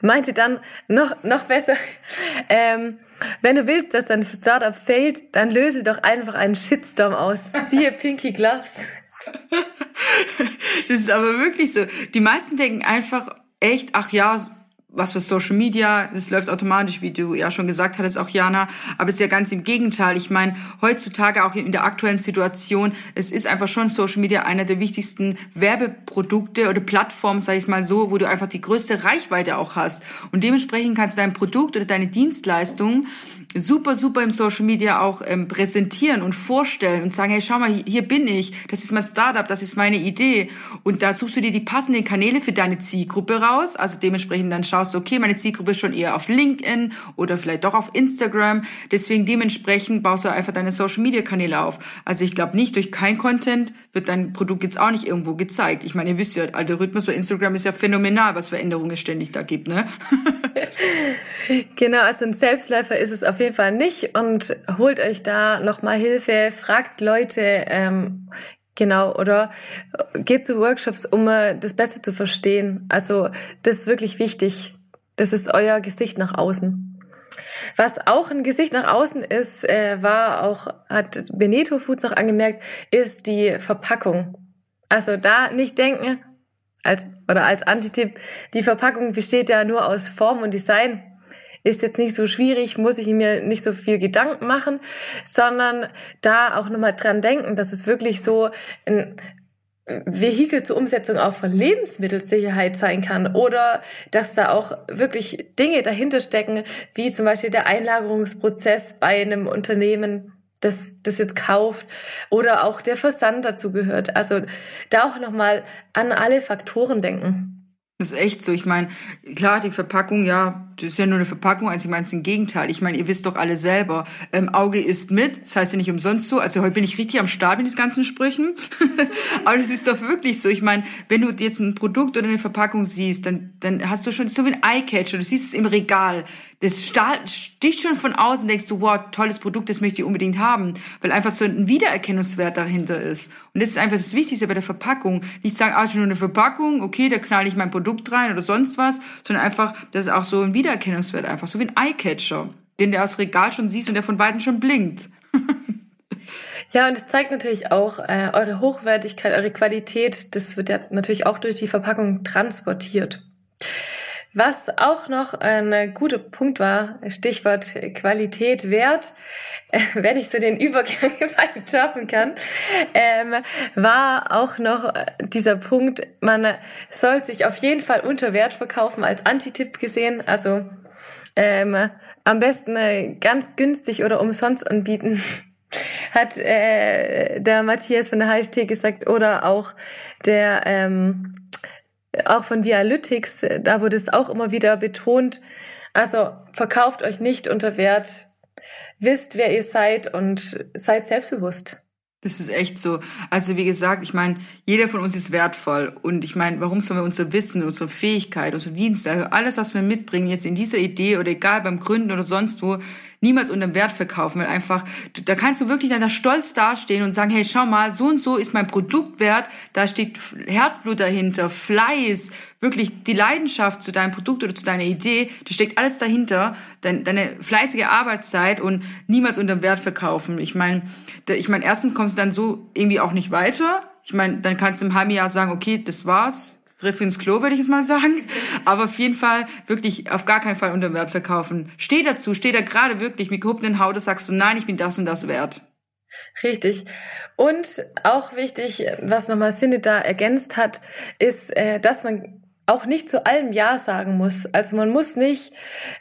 B: meinte dann noch, noch besser, ähm, wenn du willst, dass dein Startup failt, dann löse doch einfach einen Shitstorm aus. Siehe Pinky Gloves.
C: das ist aber wirklich so. Die meisten denken einfach echt, ach ja, was für Social Media, das läuft automatisch, wie du ja schon gesagt hattest, auch Jana, aber es ist ja ganz im Gegenteil. Ich meine, heutzutage auch in der aktuellen Situation, es ist einfach schon Social Media einer der wichtigsten Werbeprodukte oder Plattformen, sag ich mal so, wo du einfach die größte Reichweite auch hast. Und dementsprechend kannst du dein Produkt oder deine Dienstleistung super, super im Social Media auch ähm, präsentieren und vorstellen und sagen, hey, schau mal, hier bin ich, das ist mein Startup, das ist meine Idee. Und da suchst du dir die passenden Kanäle für deine Zielgruppe raus. Also dementsprechend dann schaust du, okay, meine Zielgruppe ist schon eher auf LinkedIn oder vielleicht doch auf Instagram. Deswegen dementsprechend baust du einfach deine Social Media Kanäle auf. Also ich glaube nicht, durch kein Content wird dein Produkt jetzt auch nicht irgendwo gezeigt. Ich meine, ihr wisst ja, Algorithmus bei Instagram ist ja phänomenal, was Veränderungen es ständig da gibt, ne?
B: genau, also ein Selbstläufer ist es auf jeden Fall nicht und holt euch da nochmal Hilfe, fragt Leute, ähm, Genau, oder geht zu Workshops, um das besser zu verstehen. Also das ist wirklich wichtig. Das ist euer Gesicht nach außen. Was auch ein Gesicht nach außen ist, äh, war auch, hat Beneto Foods auch angemerkt, ist die Verpackung. Also da nicht denken, als, oder als Antitipp, die Verpackung besteht ja nur aus Form und Design ist jetzt nicht so schwierig, muss ich mir nicht so viel Gedanken machen, sondern da auch nochmal dran denken, dass es wirklich so ein Vehikel zur Umsetzung auch von Lebensmittelsicherheit sein kann oder dass da auch wirklich Dinge dahinter stecken, wie zum Beispiel der Einlagerungsprozess bei einem Unternehmen, das das jetzt kauft oder auch der Versand dazu gehört. Also da auch nochmal an alle Faktoren denken.
C: Das ist echt so. Ich meine, klar, die Verpackung, ja, das ist ja nur eine Verpackung, also ich meine es im Gegenteil. Ich meine, ihr wisst doch alle selber, ähm, Auge isst mit, das heißt ja nicht umsonst so. Also heute bin ich richtig am Start mit diesen ganzen Sprüchen. Aber das ist doch wirklich so. Ich meine, wenn du jetzt ein Produkt oder eine Verpackung siehst, dann, dann hast du schon so wie ein Eyecatcher, du siehst es im Regal. Das sticht schon von außen, denkst du, wow, tolles Produkt, das möchte ich unbedingt haben, weil einfach so ein Wiedererkennungswert dahinter ist. Und das ist einfach das Wichtigste bei der Verpackung. Nicht sagen, ah, schon nur eine Verpackung, okay, da knall ich mein Produkt rein oder sonst was, sondern einfach, dass es auch so ein Wiedererkennungswert einfach, so wie ein Eyecatcher. den du aus Regal schon siehst und der von Weitem schon blinkt.
B: Ja, und es zeigt natürlich auch äh, eure Hochwertigkeit, eure Qualität. Das wird ja natürlich auch durch die Verpackung transportiert. Was auch noch ein guter Punkt war, Stichwort Qualität, Wert, äh, wenn ich so den Übergang schaffen kann, ähm, war auch noch dieser Punkt, man soll sich auf jeden Fall unter Wert verkaufen als Antitipp gesehen. Also ähm, am besten äh, ganz günstig oder umsonst anbieten hat äh, der Matthias von der HFT gesagt oder auch der ähm, auch von Vialytics, da wurde es auch immer wieder betont. Also verkauft euch nicht unter Wert, wisst, wer ihr seid und seid selbstbewusst.
C: Das ist echt so. Also wie gesagt, ich meine, jeder von uns ist wertvoll. Und ich meine, warum sollen wir unser Wissen, unsere Fähigkeit, unsere Dienste, also alles, was wir mitbringen, jetzt in dieser Idee oder egal beim Gründen oder sonst wo, niemals unter Wert verkaufen, weil einfach, da kannst du wirklich dann da stolz dastehen und sagen, hey, schau mal, so und so ist mein Produktwert, da steht Herzblut dahinter, Fleiß, wirklich die Leidenschaft zu deinem Produkt oder zu deiner Idee, da steckt alles dahinter, deine, deine fleißige Arbeitszeit und niemals unter Wert verkaufen. Ich meine, ich meine, erstens kommst du dann so irgendwie auch nicht weiter. Ich meine, dann kannst du im halben Jahr sagen, okay, das war's, Griff ins Klo, würde ich es mal sagen. Aber auf jeden Fall wirklich auf gar keinen Fall unter Wert verkaufen. Steh dazu, steh da gerade wirklich mit gehobenen Haut, sagst du, nein, ich bin das und das wert.
B: Richtig. Und auch wichtig, was nochmal Sinne da ergänzt hat, ist, äh, dass man auch nicht zu allem Ja sagen muss. Also man muss nicht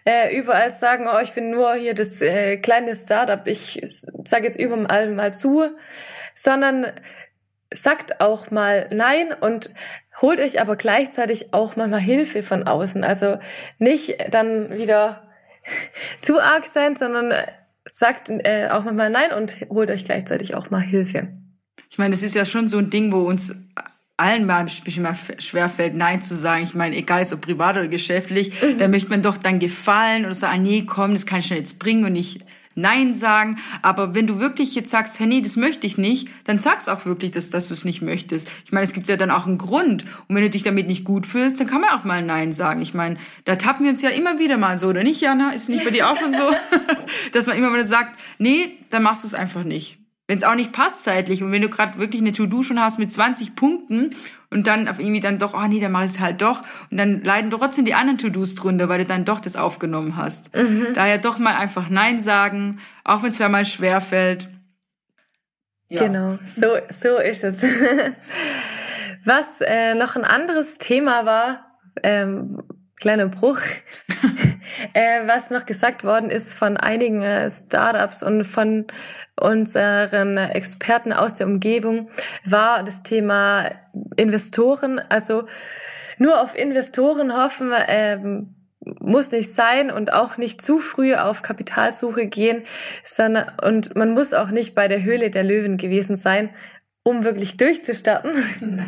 B: äh, überall sagen, oh, ich bin nur hier das äh, kleine Startup, ich sage jetzt überall mal zu, sondern sagt auch mal Nein und holt euch aber gleichzeitig auch mal, mal Hilfe von außen. Also nicht dann wieder zu arg sein, sondern sagt äh, auch mal Nein und holt euch gleichzeitig auch mal Hilfe.
C: Ich meine, das ist ja schon so ein Ding, wo uns allen mal ein bisschen mal schwerfällt, Nein zu sagen. Ich meine, egal ist ob privat oder geschäftlich, mhm. da möchte man doch dann gefallen oder sagen, ah, nee, komm, das kann ich schon jetzt bringen und nicht Nein sagen. Aber wenn du wirklich jetzt sagst, hey, nee, das möchte ich nicht, dann sagst auch wirklich, dass, dass du es nicht möchtest. Ich meine, es gibt ja dann auch einen Grund. Und wenn du dich damit nicht gut fühlst, dann kann man auch mal Nein sagen. Ich meine, da tappen wir uns ja immer wieder mal so, oder nicht, Jana? Ist nicht bei dir auch schon so? dass man immer wieder sagt, nee, dann machst du es einfach nicht. Wenn es auch nicht passt zeitlich und wenn du gerade wirklich eine To-Do schon hast mit 20 Punkten und dann auf irgendwie dann doch, oh nee, dann mach ich es halt doch und dann leiden trotzdem die anderen To-Dos drunter, weil du dann doch das aufgenommen hast. Mhm. Daher doch mal einfach Nein sagen, auch wenn es vielleicht mal schwer fällt.
B: Ja. Genau, so, so ist es. Was äh, noch ein anderes Thema war, ähm, kleiner Bruch, äh, was noch gesagt worden ist von einigen äh, Startups und von unseren Experten aus der Umgebung, war das Thema Investoren. Also nur auf Investoren hoffen ähm, muss nicht sein und auch nicht zu früh auf Kapitalsuche gehen, sondern und man muss auch nicht bei der Höhle der Löwen gewesen sein, um wirklich durchzustarten.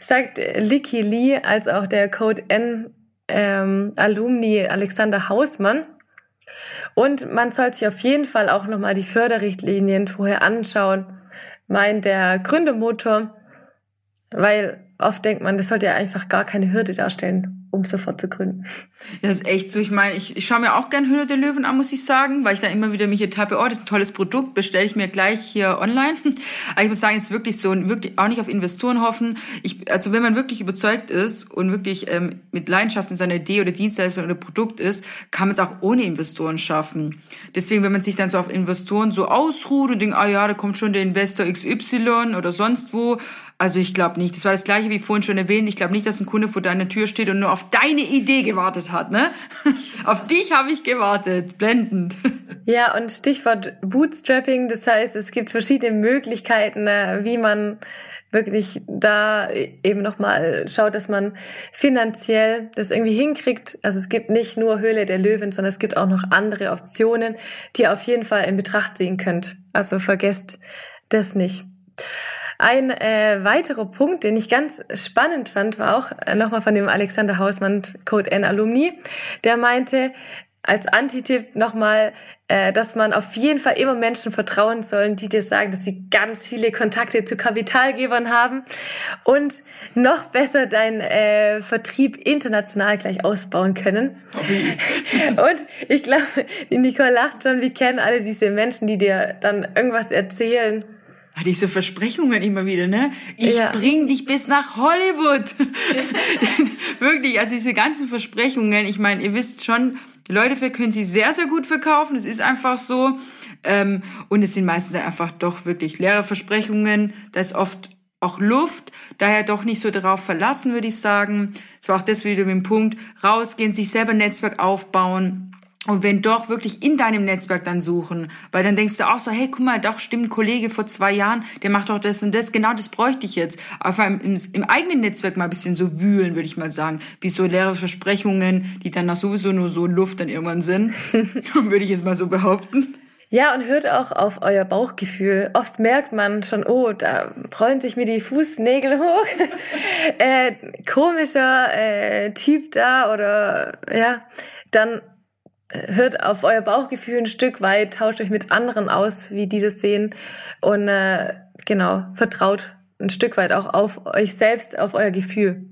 B: Sagt Licky Lee als auch der Code N ähm, Alumni Alexander Hausmann. Und man soll sich auf jeden Fall auch nochmal die Förderrichtlinien vorher anschauen, meint der Gründemotor, weil oft denkt man, das sollte ja einfach gar keine Hürde darstellen um sofort zu gründen.
C: Das ist echt so. Ich meine, ich, ich schaue mir auch gern Höhle der Löwen an, muss ich sagen, weil ich dann immer wieder mich ertappe, oh, das ist ein tolles Produkt, bestelle ich mir gleich hier online. Aber ich muss sagen, es ist wirklich so, wirklich auch nicht auf Investoren hoffen. Ich, also wenn man wirklich überzeugt ist und wirklich ähm, mit Leidenschaft in seiner Idee oder Dienstleistung oder Produkt ist, kann man es auch ohne Investoren schaffen. Deswegen, wenn man sich dann so auf Investoren so ausruht und denkt, ah ja, da kommt schon der Investor XY oder sonst wo, also ich glaube nicht. Das war das gleiche wie vorhin schon erwähnt. Ich glaube nicht, dass ein Kunde vor deiner Tür steht und nur auf deine Idee gewartet hat. Ne? auf dich habe ich gewartet. Blendend.
B: Ja, und Stichwort Bootstrapping. Das heißt, es gibt verschiedene Möglichkeiten, äh, wie man wirklich da eben nochmal schaut, dass man finanziell das irgendwie hinkriegt. Also es gibt nicht nur Höhle der Löwen, sondern es gibt auch noch andere Optionen, die ihr auf jeden Fall in Betracht ziehen könnt. Also vergesst das nicht. Ein äh, weiterer Punkt, den ich ganz spannend fand, war auch äh, nochmal von dem Alexander Hausmann Code N Alumni. Der meinte, als Antitipp nochmal, äh, dass man auf jeden Fall immer Menschen vertrauen sollen, die dir sagen, dass sie ganz viele Kontakte zu Kapitalgebern haben und noch besser deinen äh, Vertrieb international gleich ausbauen können. und ich glaube, die Nicole lacht schon, wir kennen alle diese Menschen, die dir dann irgendwas erzählen
C: diese Versprechungen immer wieder, ne? Ich ja. bring dich bis nach Hollywood. Wirklich, also diese ganzen Versprechungen, ich meine, ihr wisst schon, Leute können sie sehr, sehr gut verkaufen. Es ist einfach so. Ähm, und es sind meistens einfach doch wirklich leere Versprechungen. Da ist oft auch Luft, daher doch nicht so darauf verlassen, würde ich sagen. Es war auch das wieder mit dem Punkt, rausgehen, sich selber ein Netzwerk aufbauen und wenn doch wirklich in deinem Netzwerk dann suchen, weil dann denkst du auch so, hey, guck mal, doch stimmt, ein Kollege vor zwei Jahren, der macht doch das und das, genau das bräuchte ich jetzt. Aber im, im eigenen Netzwerk mal ein bisschen so wühlen, würde ich mal sagen, wie so leere Versprechungen, die dann nach sowieso nur so Luft dann irgendwann sind, würde ich jetzt mal so behaupten.
B: Ja, und hört auch auf euer Bauchgefühl. Oft merkt man schon, oh, da rollen sich mir die Fußnägel hoch. äh, komischer äh, Typ da oder ja, dann hört auf euer Bauchgefühl ein Stück weit, tauscht euch mit anderen aus, wie die das sehen und äh, genau, vertraut ein Stück weit auch auf euch selbst, auf euer Gefühl.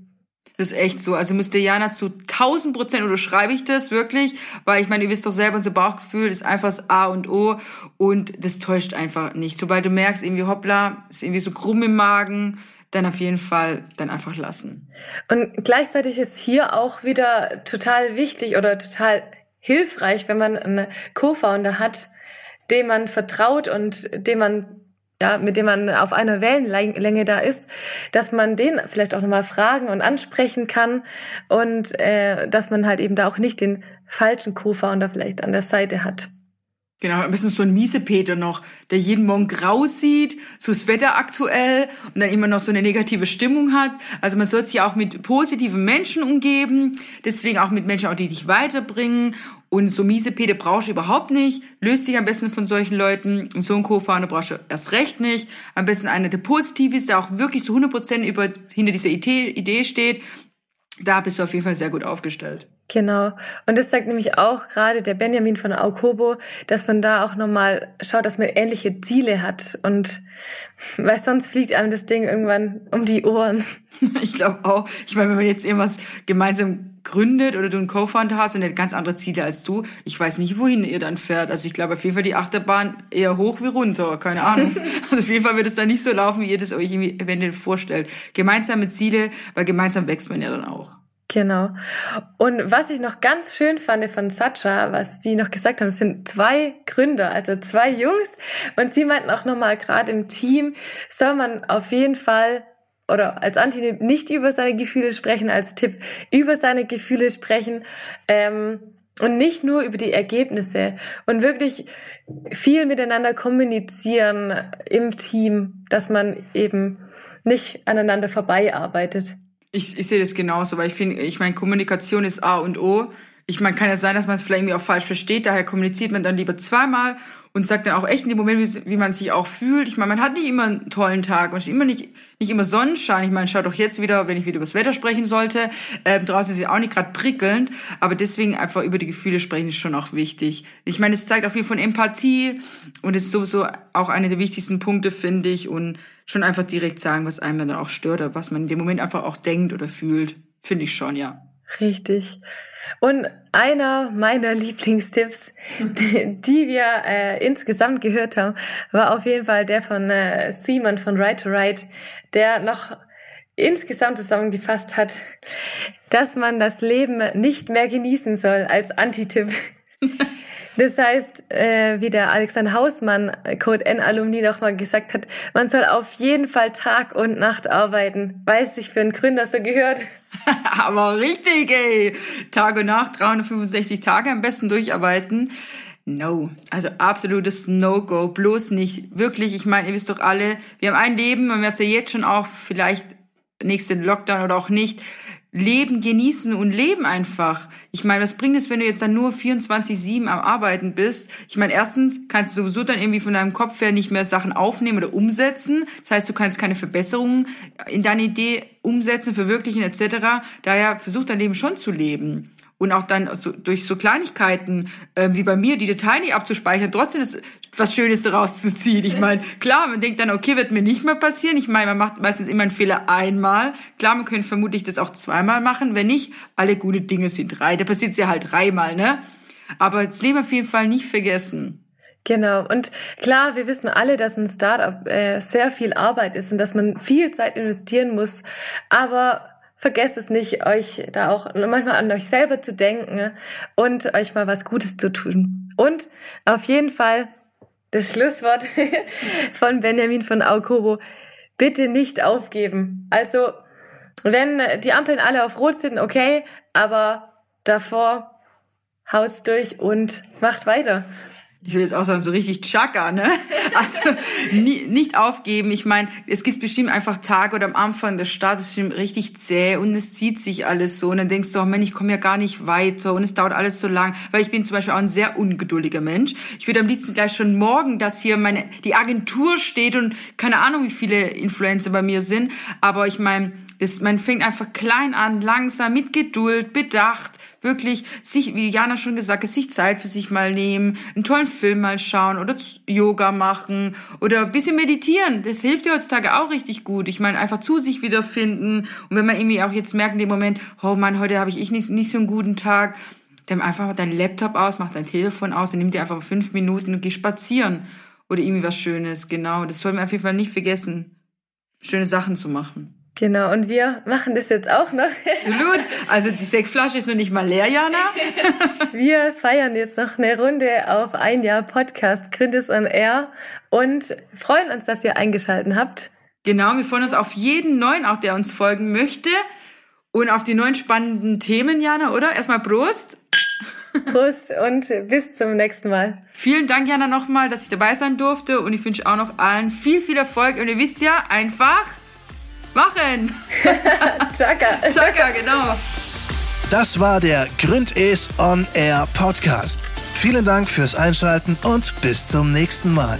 C: Das ist echt so. Also müsste Jana zu 1000 Prozent unterschreibe ich das wirklich, weil ich meine, ihr wisst doch selber, unser Bauchgefühl ist einfach das A und O und das täuscht einfach nicht. Sobald du merkst, irgendwie hoppla, ist irgendwie so krumm im Magen, dann auf jeden Fall dann einfach lassen.
B: Und gleichzeitig ist hier auch wieder total wichtig oder total hilfreich, wenn man einen Co-Founder hat, dem man vertraut und dem man ja, mit dem man auf einer Wellenlänge da ist, dass man den vielleicht auch nochmal fragen und ansprechen kann und äh, dass man halt eben da auch nicht den falschen Co-Founder vielleicht an der Seite hat.
C: Genau, am besten so ein Miesepeter noch, der jeden Morgen grau sieht, so das Wetter aktuell und dann immer noch so eine negative Stimmung hat. Also man soll sich auch mit positiven Menschen umgeben, deswegen auch mit Menschen, auch die dich weiterbringen. Und so Miesepeter brauchst du überhaupt nicht. Löst dich am besten von solchen Leuten. Und so ein Co-Founder brauchst du erst recht nicht. Am besten einer, der positiv ist, der auch wirklich zu 100% über, hinter dieser Idee steht. Da bist du auf jeden Fall sehr gut aufgestellt.
B: Genau. Und das sagt nämlich auch gerade der Benjamin von Aukobo, dass man da auch nochmal schaut, dass man ähnliche Ziele hat. Und weil sonst fliegt einem das Ding irgendwann um die Ohren.
C: Ich glaube auch. Ich meine, wenn man jetzt irgendwas gemeinsam gründet oder du einen Co-Founder hast und der hat ganz andere Ziele als du, ich weiß nicht, wohin ihr dann fährt. Also ich glaube auf jeden Fall die Achterbahn eher hoch wie runter, keine Ahnung. also auf jeden Fall wird es dann nicht so laufen, wie ihr das euch irgendwie eventuell vorstellt. Gemeinsame Ziele, weil gemeinsam wächst man ja dann auch.
B: Genau. Und was ich noch ganz schön fand von Sacha, was die noch gesagt haben, sind zwei Gründer, also zwei Jungs. Und sie meinten auch nochmal, gerade im Team soll man auf jeden Fall oder als Antitipp nicht über seine Gefühle sprechen, als Tipp über seine Gefühle sprechen ähm, und nicht nur über die Ergebnisse und wirklich viel miteinander kommunizieren im Team, dass man eben nicht aneinander vorbei arbeitet.
C: Ich, ich sehe das genauso, weil ich finde, ich meine, Kommunikation ist A und O. Ich meine, kann ja sein, dass man es vielleicht irgendwie auch falsch versteht, daher kommuniziert man dann lieber zweimal und sagt dann auch echt in dem Moment, wie, wie man sich auch fühlt. Ich meine, man hat nicht immer einen tollen Tag, man hat immer nicht, nicht immer Sonnenschein. Ich meine, schaut doch jetzt wieder, wenn ich wieder über das Wetter sprechen sollte. Ähm, draußen ist es auch nicht gerade prickelnd, aber deswegen einfach über die Gefühle sprechen ist schon auch wichtig. Ich meine, es zeigt auch viel von Empathie und ist sowieso auch einer der wichtigsten Punkte, finde ich. Und schon einfach direkt sagen, was einem dann auch stört oder was man in dem Moment einfach auch denkt oder fühlt. Finde ich schon, ja.
B: Richtig. Und einer meiner Lieblingstipps, die, wir äh, insgesamt gehört haben, war auf jeden Fall der von äh, Simon von Right to Right, der noch insgesamt zusammengefasst hat, dass man das Leben nicht mehr genießen soll als Antitipp. Das heißt, äh, wie der Alexander Hausmann, Code N-Alumni, nochmal gesagt hat, man soll auf jeden Fall Tag und Nacht arbeiten. Weiß ich für einen Gründer so gehört.
C: Aber richtig, ey. Tag und Nacht, 365 Tage am besten durcharbeiten. No, also absolutes No-Go, bloß nicht. Wirklich, ich meine, ihr wisst doch alle, wir haben ein Leben, man wird es ja jetzt schon auch, vielleicht nächsten Lockdown oder auch nicht, Leben genießen und leben einfach. Ich meine, was bringt es, wenn du jetzt dann nur 24-7 am Arbeiten bist? Ich meine, erstens kannst du sowieso dann irgendwie von deinem Kopf her nicht mehr Sachen aufnehmen oder umsetzen. Das heißt, du kannst keine Verbesserungen in deine Idee umsetzen, verwirklichen etc. Daher versuch dein Leben schon zu leben. Und auch dann so, durch so Kleinigkeiten äh, wie bei mir die Datei nicht abzuspeichern, trotzdem ist was Schönes daraus zu ziehen. Ich meine, klar, man denkt dann, okay, wird mir nicht mehr passieren. Ich meine, man macht meistens immer einen Fehler einmal. Klar, man könnte vermutlich das auch zweimal machen. Wenn nicht, alle gute Dinge sind drei. Da passiert es ja halt dreimal, ne? Aber das Leben auf jeden Fall nicht vergessen.
B: Genau. Und klar, wir wissen alle, dass ein Startup äh, sehr viel Arbeit ist und dass man viel Zeit investieren muss. Aber vergesst es nicht, euch da auch manchmal an euch selber zu denken und euch mal was Gutes zu tun. Und auf jeden Fall das Schlusswort von Benjamin von Aukobo. Bitte nicht aufgeben. Also, wenn die Ampeln alle auf Rot sind, okay, aber davor haut's durch und macht weiter
C: ich will jetzt auch sagen, so richtig Chaka, ne? Also nie, nicht aufgeben. Ich meine, es gibt bestimmt einfach Tage oder am Anfang der Start ist bestimmt richtig zäh und es zieht sich alles so und dann denkst du, oh Mann, ich komme ja gar nicht weiter und es dauert alles so lang, weil ich bin zum Beispiel auch ein sehr ungeduldiger Mensch. Ich würde am liebsten gleich schon morgen, dass hier meine die Agentur steht und keine Ahnung, wie viele Influencer bei mir sind, aber ich meine, ist, man fängt einfach klein an, langsam, mit Geduld, bedacht, wirklich sich, wie Jana schon gesagt hat, sich Zeit für sich mal nehmen, einen tollen Film mal schauen oder Yoga machen oder ein bisschen meditieren. Das hilft dir heutzutage auch richtig gut. Ich meine, einfach zu sich wiederfinden. Und wenn man irgendwie auch jetzt merkt in dem Moment, oh Mann, heute habe ich nicht, nicht so einen guten Tag, dann einfach dein Laptop aus, mach dein Telefon aus und nimm dir einfach fünf Minuten und geh spazieren. Oder irgendwie was Schönes, genau. Das soll man auf jeden Fall nicht vergessen, schöne Sachen zu machen.
B: Genau, und wir machen das jetzt auch noch.
C: Absolut. Also die Sektflasche ist noch nicht mal leer, Jana.
B: wir feiern jetzt noch eine Runde auf ein Jahr Podcast Gründes on Air und freuen uns, dass ihr eingeschaltet habt.
C: Genau, wir freuen uns auf jeden neuen, auch der uns folgen möchte. Und auf die neuen spannenden Themen, Jana, oder? Erstmal Prost.
B: Prost und bis zum nächsten Mal.
C: Vielen Dank, Jana, nochmal, dass ich dabei sein durfte. Und ich wünsche auch noch allen viel, viel Erfolg. Und ihr wisst ja, einfach Machen!
B: Chaka.
C: Chaka, genau.
A: Das war der Gründes On Air Podcast. Vielen Dank fürs Einschalten und bis zum nächsten Mal.